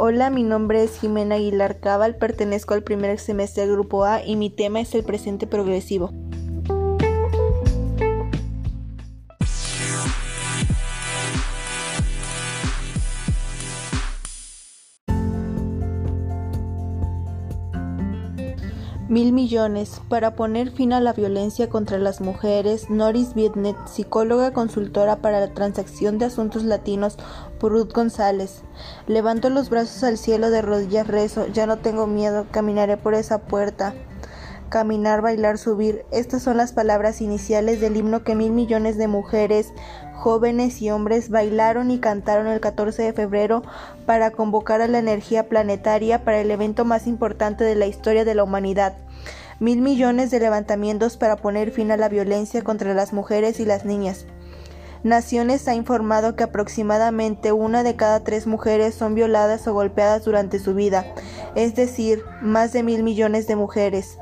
Hola, mi nombre es Jimena Aguilar Cabal, pertenezco al primer semestre del Grupo A y mi tema es el presente progresivo. Mil millones. Para poner fin a la violencia contra las mujeres, Noris Vietnet, psicóloga consultora para la transacción de asuntos latinos por Ruth González. Levanto los brazos al cielo de rodillas rezo, ya no tengo miedo, caminaré por esa puerta. Caminar, bailar, subir. Estas son las palabras iniciales del himno que mil millones de mujeres, jóvenes y hombres bailaron y cantaron el 14 de febrero para convocar a la energía planetaria para el evento más importante de la historia de la humanidad. Mil millones de levantamientos para poner fin a la violencia contra las mujeres y las niñas. Naciones ha informado que aproximadamente una de cada tres mujeres son violadas o golpeadas durante su vida, es decir, más de mil millones de mujeres.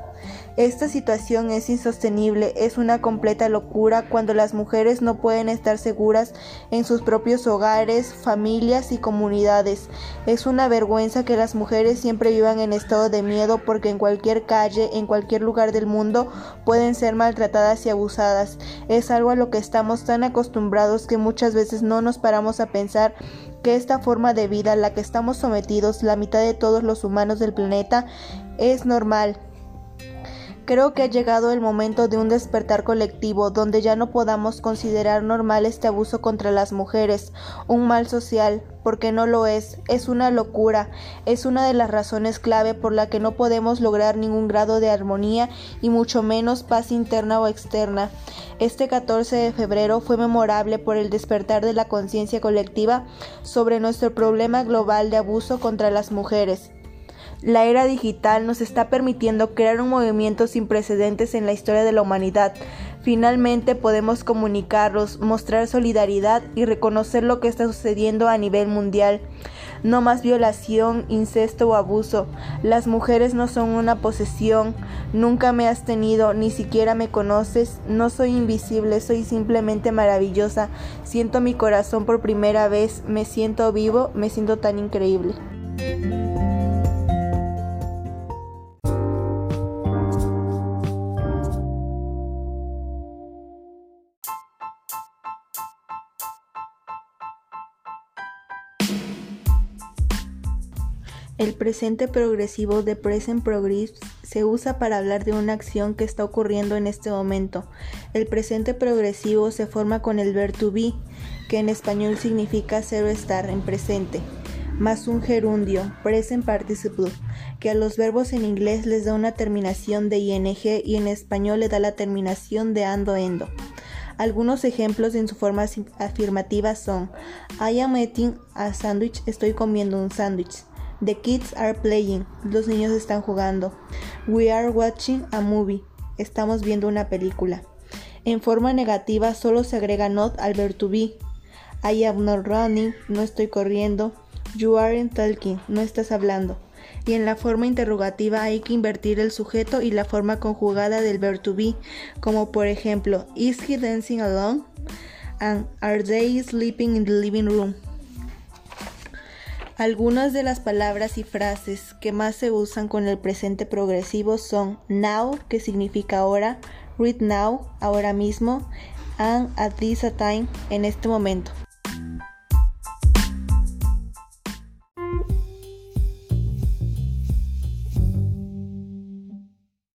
Esta situación es insostenible, es una completa locura cuando las mujeres no pueden estar seguras en sus propios hogares, familias y comunidades. Es una vergüenza que las mujeres siempre vivan en estado de miedo porque en cualquier calle, en cualquier lugar del mundo pueden ser maltratadas y abusadas. Es algo a lo que estamos tan acostumbrados que muchas veces no nos paramos a pensar que esta forma de vida a la que estamos sometidos la mitad de todos los humanos del planeta es normal Creo que ha llegado el momento de un despertar colectivo donde ya no podamos considerar normal este abuso contra las mujeres, un mal social, porque no lo es, es una locura, es una de las razones clave por la que no podemos lograr ningún grado de armonía y mucho menos paz interna o externa. Este 14 de febrero fue memorable por el despertar de la conciencia colectiva sobre nuestro problema global de abuso contra las mujeres. La era digital nos está permitiendo crear un movimiento sin precedentes en la historia de la humanidad. Finalmente podemos comunicarlos, mostrar solidaridad y reconocer lo que está sucediendo a nivel mundial. No más violación, incesto o abuso. Las mujeres no son una posesión. Nunca me has tenido, ni siquiera me conoces. No soy invisible, soy simplemente maravillosa. Siento mi corazón por primera vez. Me siento vivo, me siento tan increíble. El presente progresivo de present progress se usa para hablar de una acción que está ocurriendo en este momento. El presente progresivo se forma con el verbo to be, que en español significa ser o estar en presente, más un gerundio, present participle, que a los verbos en inglés les da una terminación de ing y en español le da la terminación de ando endo. Algunos ejemplos en su forma afirmativa son I am eating a sandwich, estoy comiendo un sándwich. The kids are playing. Los niños están jugando. We are watching a movie. Estamos viendo una película. En forma negativa solo se agrega not al verbo to be. I am not running. No estoy corriendo. You aren't talking. No estás hablando. Y en la forma interrogativa hay que invertir el sujeto y la forma conjugada del verbo to be, como por ejemplo, Is he dancing alone? And are they sleeping in the living room? Algunas de las palabras y frases que más se usan con el presente progresivo son now, que significa ahora, read now, ahora mismo, and at this time, en este momento.